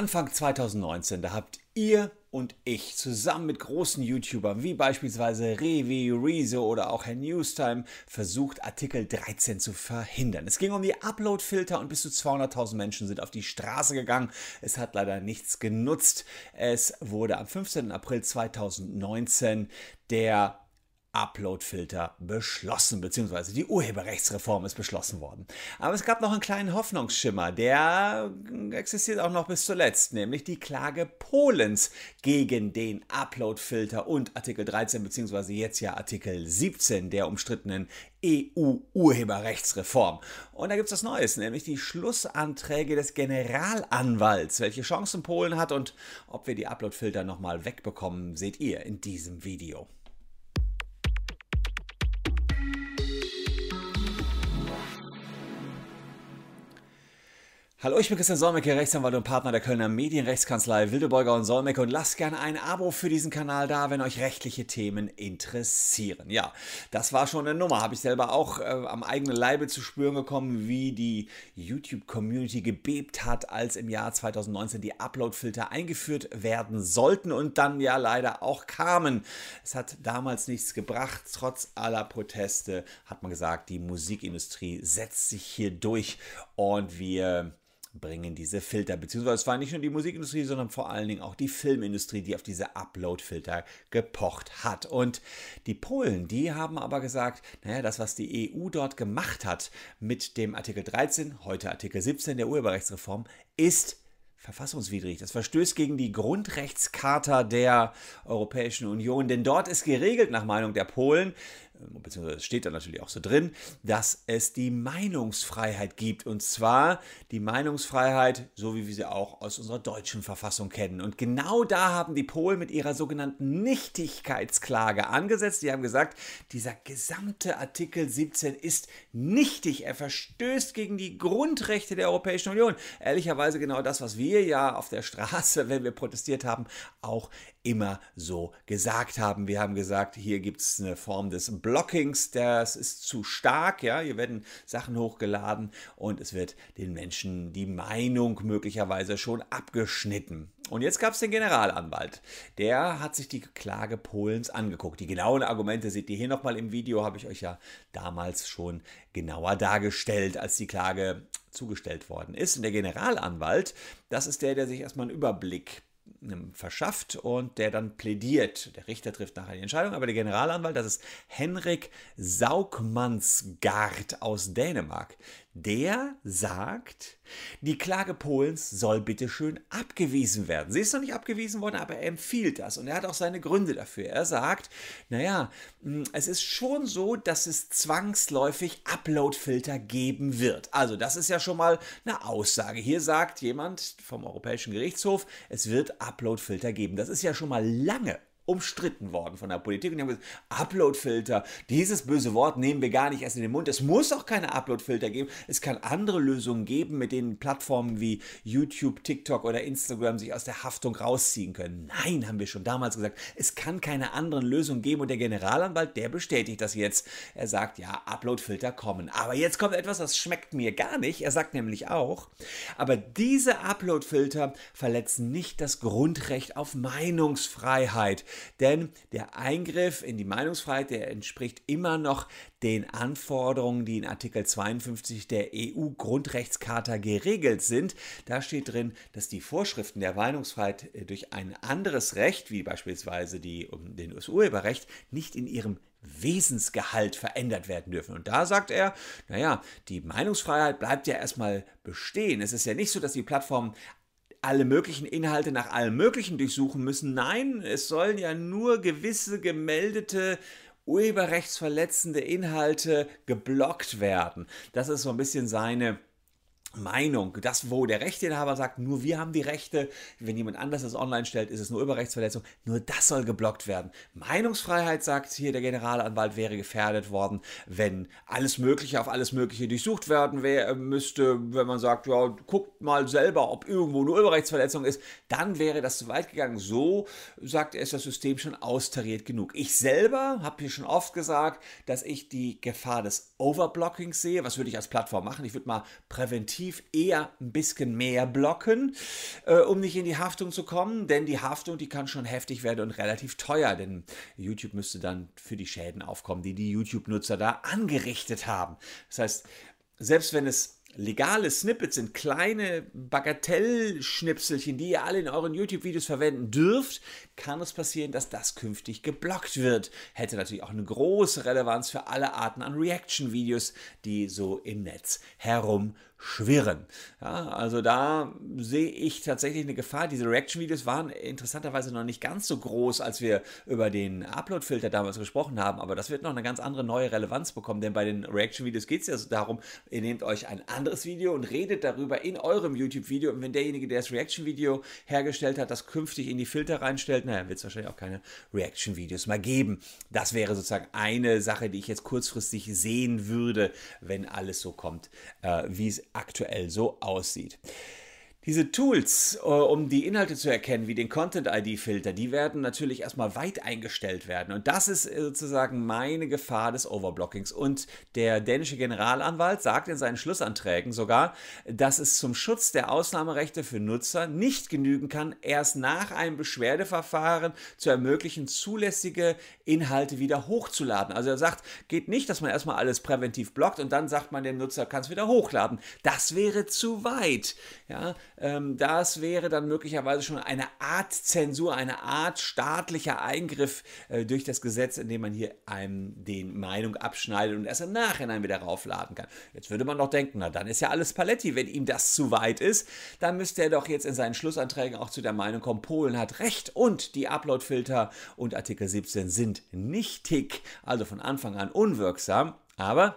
Anfang 2019, da habt ihr und ich zusammen mit großen YouTubern wie beispielsweise Revi, Rezo oder auch Herr Newstime versucht, Artikel 13 zu verhindern. Es ging um die Upload-Filter und bis zu 200.000 Menschen sind auf die Straße gegangen. Es hat leider nichts genutzt. Es wurde am 15. April 2019 der Upload-Filter beschlossen, beziehungsweise die Urheberrechtsreform ist beschlossen worden. Aber es gab noch einen kleinen Hoffnungsschimmer, der existiert auch noch bis zuletzt, nämlich die Klage Polens gegen den Upload-Filter und Artikel 13, beziehungsweise jetzt ja Artikel 17 der umstrittenen EU-Urheberrechtsreform. Und da gibt es was Neues, nämlich die Schlussanträge des Generalanwalts. Welche Chancen Polen hat und ob wir die Upload-Filter nochmal wegbekommen, seht ihr in diesem Video. Hallo, ich bin Christian Solmecke, Rechtsanwalt und Partner der Kölner Medienrechtskanzlei Wildebeuger und Solmecke und lasst gerne ein Abo für diesen Kanal da, wenn euch rechtliche Themen interessieren. Ja, das war schon eine Nummer. Habe ich selber auch äh, am eigenen Leibe zu spüren gekommen, wie die YouTube-Community gebebt hat, als im Jahr 2019 die Upload-Filter eingeführt werden sollten und dann ja leider auch kamen. Es hat damals nichts gebracht. Trotz aller Proteste hat man gesagt, die Musikindustrie setzt sich hier durch und wir bringen diese Filter, beziehungsweise es war nicht nur die Musikindustrie, sondern vor allen Dingen auch die Filmindustrie, die auf diese Upload-Filter gepocht hat. Und die Polen, die haben aber gesagt, naja, das, was die EU dort gemacht hat mit dem Artikel 13, heute Artikel 17 der Urheberrechtsreform, ist verfassungswidrig. Das verstößt gegen die Grundrechtscharta der Europäischen Union, denn dort ist geregelt nach Meinung der Polen, beziehungsweise es steht da natürlich auch so drin, dass es die Meinungsfreiheit gibt. Und zwar die Meinungsfreiheit, so wie wir sie auch aus unserer deutschen Verfassung kennen. Und genau da haben die Polen mit ihrer sogenannten Nichtigkeitsklage angesetzt. Die haben gesagt, dieser gesamte Artikel 17 ist nichtig. Er verstößt gegen die Grundrechte der Europäischen Union. Ehrlicherweise genau das, was wir ja auf der Straße, wenn wir protestiert haben, auch immer so gesagt haben. Wir haben gesagt, hier gibt es eine Form des Blockings, das ist zu stark. Ja, hier werden Sachen hochgeladen und es wird den Menschen die Meinung möglicherweise schon abgeschnitten. Und jetzt gab es den Generalanwalt. Der hat sich die Klage Polens angeguckt. Die genauen Argumente seht ihr hier nochmal im Video, habe ich euch ja damals schon genauer dargestellt, als die Klage zugestellt worden ist. Und der Generalanwalt, das ist der, der sich erstmal einen Überblick verschafft und der dann plädiert. Der Richter trifft nachher die Entscheidung, aber der Generalanwalt, das ist Henrik Saugmannsgaard aus Dänemark, der sagt, die Klage Polens soll bitteschön abgewiesen werden. Sie ist noch nicht abgewiesen worden, aber er empfiehlt das und er hat auch seine Gründe dafür. Er sagt, naja, hm, es ist schon so, dass es zwangsläufig Uploadfilter geben wird. Also das ist ja schon mal eine Aussage. Hier sagt jemand vom Europäischen Gerichtshof, es wird Uploadfilter geben. Das ist ja schon mal lange umstritten worden von der Politik. Und die haben gesagt, Uploadfilter, dieses böse Wort nehmen wir gar nicht erst in den Mund. Es muss auch keine Uploadfilter geben. Es kann andere Lösungen geben, mit denen Plattformen wie YouTube, TikTok oder Instagram sich aus der Haftung rausziehen können. Nein, haben wir schon damals gesagt, es kann keine anderen Lösungen geben. Und der Generalanwalt, der bestätigt das jetzt. Er sagt, ja, Uploadfilter kommen. Aber jetzt kommt etwas, das schmeckt mir gar nicht. Er sagt nämlich auch, aber diese Uploadfilter verletzen nicht das Grundrecht auf Meinungsfreiheit. Denn der Eingriff in die Meinungsfreiheit, der entspricht immer noch den Anforderungen, die in Artikel 52 der EU-Grundrechtscharta geregelt sind. Da steht drin, dass die Vorschriften der Meinungsfreiheit äh, durch ein anderes Recht, wie beispielsweise die, um den US-Urheberrecht, nicht in ihrem Wesensgehalt verändert werden dürfen. Und da sagt er, naja, die Meinungsfreiheit bleibt ja erstmal bestehen. Es ist ja nicht so, dass die Plattformen alle möglichen Inhalte nach allem Möglichen durchsuchen müssen. Nein, es sollen ja nur gewisse gemeldete urheberrechtsverletzende Inhalte geblockt werden. Das ist so ein bisschen seine Meinung, das, wo der Rechteinhaber sagt, nur wir haben die Rechte, wenn jemand anders das online stellt, ist es nur Überrechtsverletzung, nur das soll geblockt werden. Meinungsfreiheit, sagt hier der Generalanwalt, wäre gefährdet worden, wenn alles Mögliche auf alles Mögliche durchsucht werden wär, müsste, wenn man sagt, ja, guckt mal selber, ob irgendwo eine Urheberrechtsverletzung ist, dann wäre das zu weit gegangen. So, sagt er, ist das System schon austariert genug. Ich selber habe hier schon oft gesagt, dass ich die Gefahr des Overblockings sehe. Was würde ich als Plattform machen? Ich würde mal präventiv präventiv eher ein bisschen mehr blocken, äh, um nicht in die Haftung zu kommen, denn die Haftung, die kann schon heftig werden und relativ teuer, denn YouTube müsste dann für die Schäden aufkommen, die die YouTube-Nutzer da angerichtet haben. Das heißt, selbst wenn es legale Snippets sind, kleine Bagatellschnipselchen, die ihr alle in euren YouTube-Videos verwenden dürft, kann es passieren, dass das künftig geblockt wird. Hätte natürlich auch eine große Relevanz für alle Arten an Reaction-Videos, die so im Netz herum schwirren. Ja, also da sehe ich tatsächlich eine Gefahr. Diese Reaction-Videos waren interessanterweise noch nicht ganz so groß, als wir über den Upload-Filter damals gesprochen haben, aber das wird noch eine ganz andere neue Relevanz bekommen, denn bei den Reaction-Videos geht es ja darum, ihr nehmt euch ein anderes Video und redet darüber in eurem YouTube-Video und wenn derjenige, der das Reaction-Video hergestellt hat, das künftig in die Filter reinstellt, naja, wird es wahrscheinlich auch keine Reaction-Videos mehr geben. Das wäre sozusagen eine Sache, die ich jetzt kurzfristig sehen würde, wenn alles so kommt, äh, wie es aktuell so aussieht. Diese Tools, äh, um die Inhalte zu erkennen, wie den Content-ID-Filter, die werden natürlich erstmal weit eingestellt werden. Und das ist äh, sozusagen meine Gefahr des Overblockings. Und der dänische Generalanwalt sagt in seinen Schlussanträgen sogar, dass es zum Schutz der Ausnahmerechte für Nutzer nicht genügen kann, erst nach einem Beschwerdeverfahren zu ermöglichen, zulässige Inhalte wieder hochzuladen. Also er sagt, geht nicht, dass man erstmal alles präventiv blockt und dann sagt man dem Nutzer, kann es wieder hochladen. Das wäre zu weit. Ja, das wäre dann möglicherweise schon eine Art Zensur, eine Art staatlicher Eingriff äh, durch das Gesetz, indem man hier einem den Meinung abschneidet und erst im Nachhinein wieder raufladen kann. Jetzt würde man doch denken, na dann ist ja alles Paletti, wenn ihm das zu weit ist, dann müsste er doch jetzt in seinen Schlussanträgen auch zu der Meinung kommen, Polen hat recht und die Uploadfilter und Artikel 17 sind nichtig, also von Anfang an unwirksam. Aber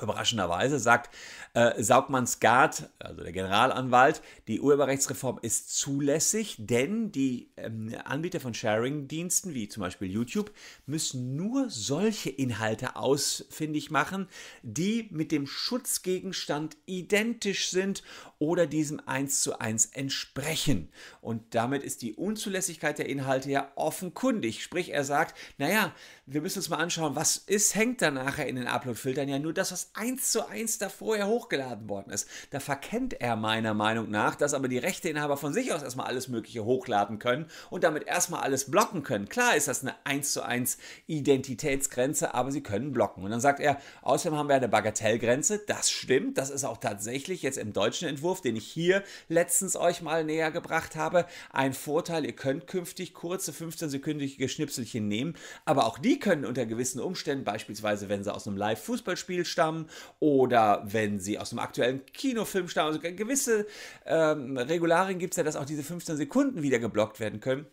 Überraschenderweise sagt äh, Saugmann-Skart, also der Generalanwalt, die Urheberrechtsreform ist zulässig, denn die ähm, Anbieter von Sharing-Diensten, wie zum Beispiel YouTube, müssen nur solche Inhalte ausfindig machen, die mit dem Schutzgegenstand identisch sind oder diesem eins zu eins entsprechen. Und damit ist die Unzulässigkeit der Inhalte ja offenkundig. Sprich, er sagt, naja, wir müssen uns mal anschauen, was ist, hängt da nachher in den Upload-Filtern ja nur das, was eins zu eins da vorher hochgeladen worden ist. Da verkennt er meiner Meinung nach, dass aber die Rechteinhaber von sich aus erstmal alles Mögliche hochladen können und damit erstmal alles blocken können. Klar ist das eine eins zu eins Identitätsgrenze, aber sie können blocken. Und dann sagt er, außerdem haben wir eine Bagatellgrenze. Das stimmt, das ist auch tatsächlich jetzt im deutschen Entwurf, den ich hier letztens euch mal näher gebracht habe, ein Vorteil. Ihr könnt künftig kurze 15-sekündige Schnipselchen nehmen, aber auch die können unter gewissen Umständen, beispielsweise wenn sie aus einem Live-Fußballspiel stammen oder wenn sie aus einem aktuellen Kinofilm stammen, also gewisse ähm, Regularien gibt es ja, dass auch diese 15 Sekunden wieder geblockt werden können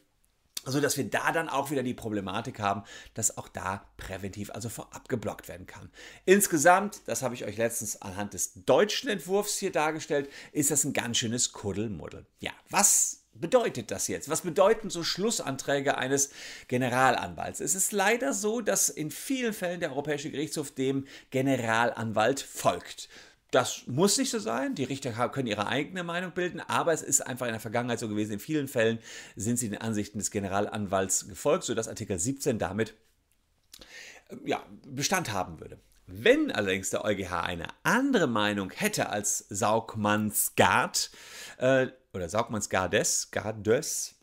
so dass wir da dann auch wieder die Problematik haben, dass auch da präventiv, also vorab geblockt werden kann. Insgesamt, das habe ich euch letztens anhand des deutschen Entwurfs hier dargestellt, ist das ein ganz schönes Kuddelmuddel. Ja, was bedeutet das jetzt? Was bedeuten so Schlussanträge eines Generalanwalts? Es ist leider so, dass in vielen Fällen der Europäische Gerichtshof dem Generalanwalt folgt. Das muss nicht so sein. Die Richter können ihre eigene Meinung bilden, aber es ist einfach in der Vergangenheit so gewesen. In vielen Fällen sind sie den Ansichten des Generalanwalts gefolgt, sodass Artikel 17 damit äh, ja, Bestand haben würde. Wenn allerdings der EuGH eine andere Meinung hätte als Saugmanns-Gard äh, oder Saugmanns-Gardes, Gardes,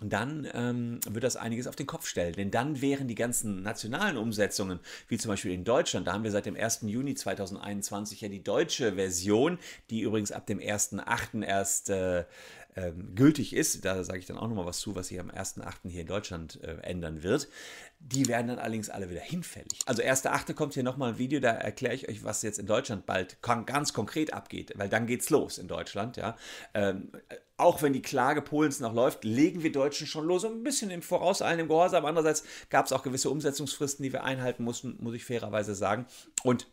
dann ähm, wird das einiges auf den Kopf stellen. Denn dann wären die ganzen nationalen Umsetzungen, wie zum Beispiel in Deutschland, da haben wir seit dem 1. Juni 2021 ja die deutsche Version, die übrigens ab dem 1.8. erst äh, ähm, gültig ist, da sage ich dann auch nochmal was zu, was sich am 1.8. hier in Deutschland äh, ändern wird, die werden dann allerdings alle wieder hinfällig. Also 1.8. kommt hier nochmal ein Video, da erkläre ich euch, was jetzt in Deutschland bald ganz konkret abgeht, weil dann geht's los in Deutschland, ja. Ähm, auch wenn die Klage Polens noch läuft, legen wir Deutschen schon los, ein bisschen im vorauseilenden Gehorsam. Andererseits gab es auch gewisse Umsetzungsfristen, die wir einhalten mussten, muss ich fairerweise sagen. Und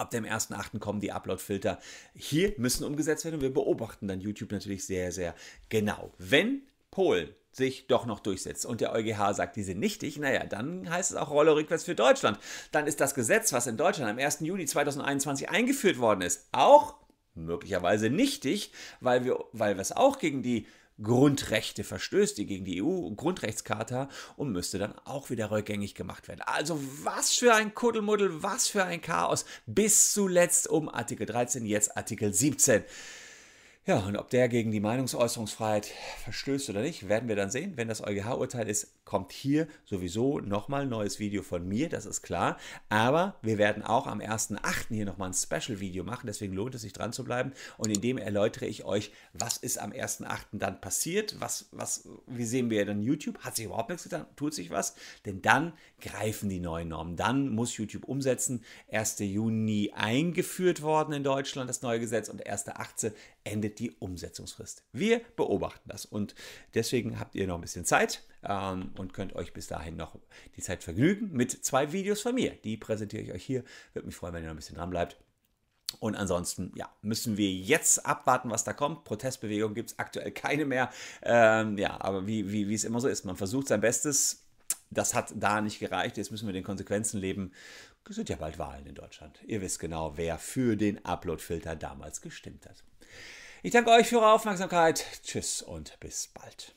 Ab dem 1.8. kommen die Upload-Filter. Hier müssen umgesetzt werden und wir beobachten dann YouTube natürlich sehr, sehr genau. Wenn Polen sich doch noch durchsetzt und der EuGH sagt, die sind nichtig, naja, dann heißt es auch Rolle rückwärts für Deutschland. Dann ist das Gesetz, was in Deutschland am 1. Juni 2021 eingeführt worden ist, auch möglicherweise nichtig, weil wir, weil wir es auch gegen die Grundrechte verstößt, die gegen die EU-Grundrechtscharta und müsste dann auch wieder rückgängig gemacht werden. Also was für ein Kuddelmuddel, was für ein Chaos. Bis zuletzt um Artikel 13, jetzt Artikel 17. Ja, und ob der gegen die Meinungsäußerungsfreiheit verstößt oder nicht, werden wir dann sehen. Wenn das EuGH-Urteil ist, kommt hier sowieso nochmal ein neues Video von mir, das ist klar. Aber wir werden auch am 1.8. hier nochmal ein Special-Video machen, deswegen lohnt es sich dran zu bleiben. Und in dem erläutere ich euch, was ist am 1.8. dann passiert, was, was, wie sehen wir dann YouTube? Hat sich überhaupt nichts getan? Tut sich was? Denn dann greifen die neuen Normen. Dann muss YouTube umsetzen. 1. Juni eingeführt worden in Deutschland, das neue Gesetz, und 1.8. endet die Umsetzungsfrist. Wir beobachten das und deswegen habt ihr noch ein bisschen Zeit ähm, und könnt euch bis dahin noch die Zeit vergnügen mit zwei Videos von mir. Die präsentiere ich euch hier. Würde mich freuen, wenn ihr noch ein bisschen dran bleibt. Und ansonsten, ja, müssen wir jetzt abwarten, was da kommt. Protestbewegung gibt es aktuell keine mehr. Ähm, ja, aber wie, wie, wie es immer so ist, man versucht sein Bestes. Das hat da nicht gereicht. Jetzt müssen wir den Konsequenzen leben. Es sind ja bald Wahlen in Deutschland. Ihr wisst genau, wer für den Upload-Filter damals gestimmt hat. Ich danke euch für eure Aufmerksamkeit. Tschüss und bis bald.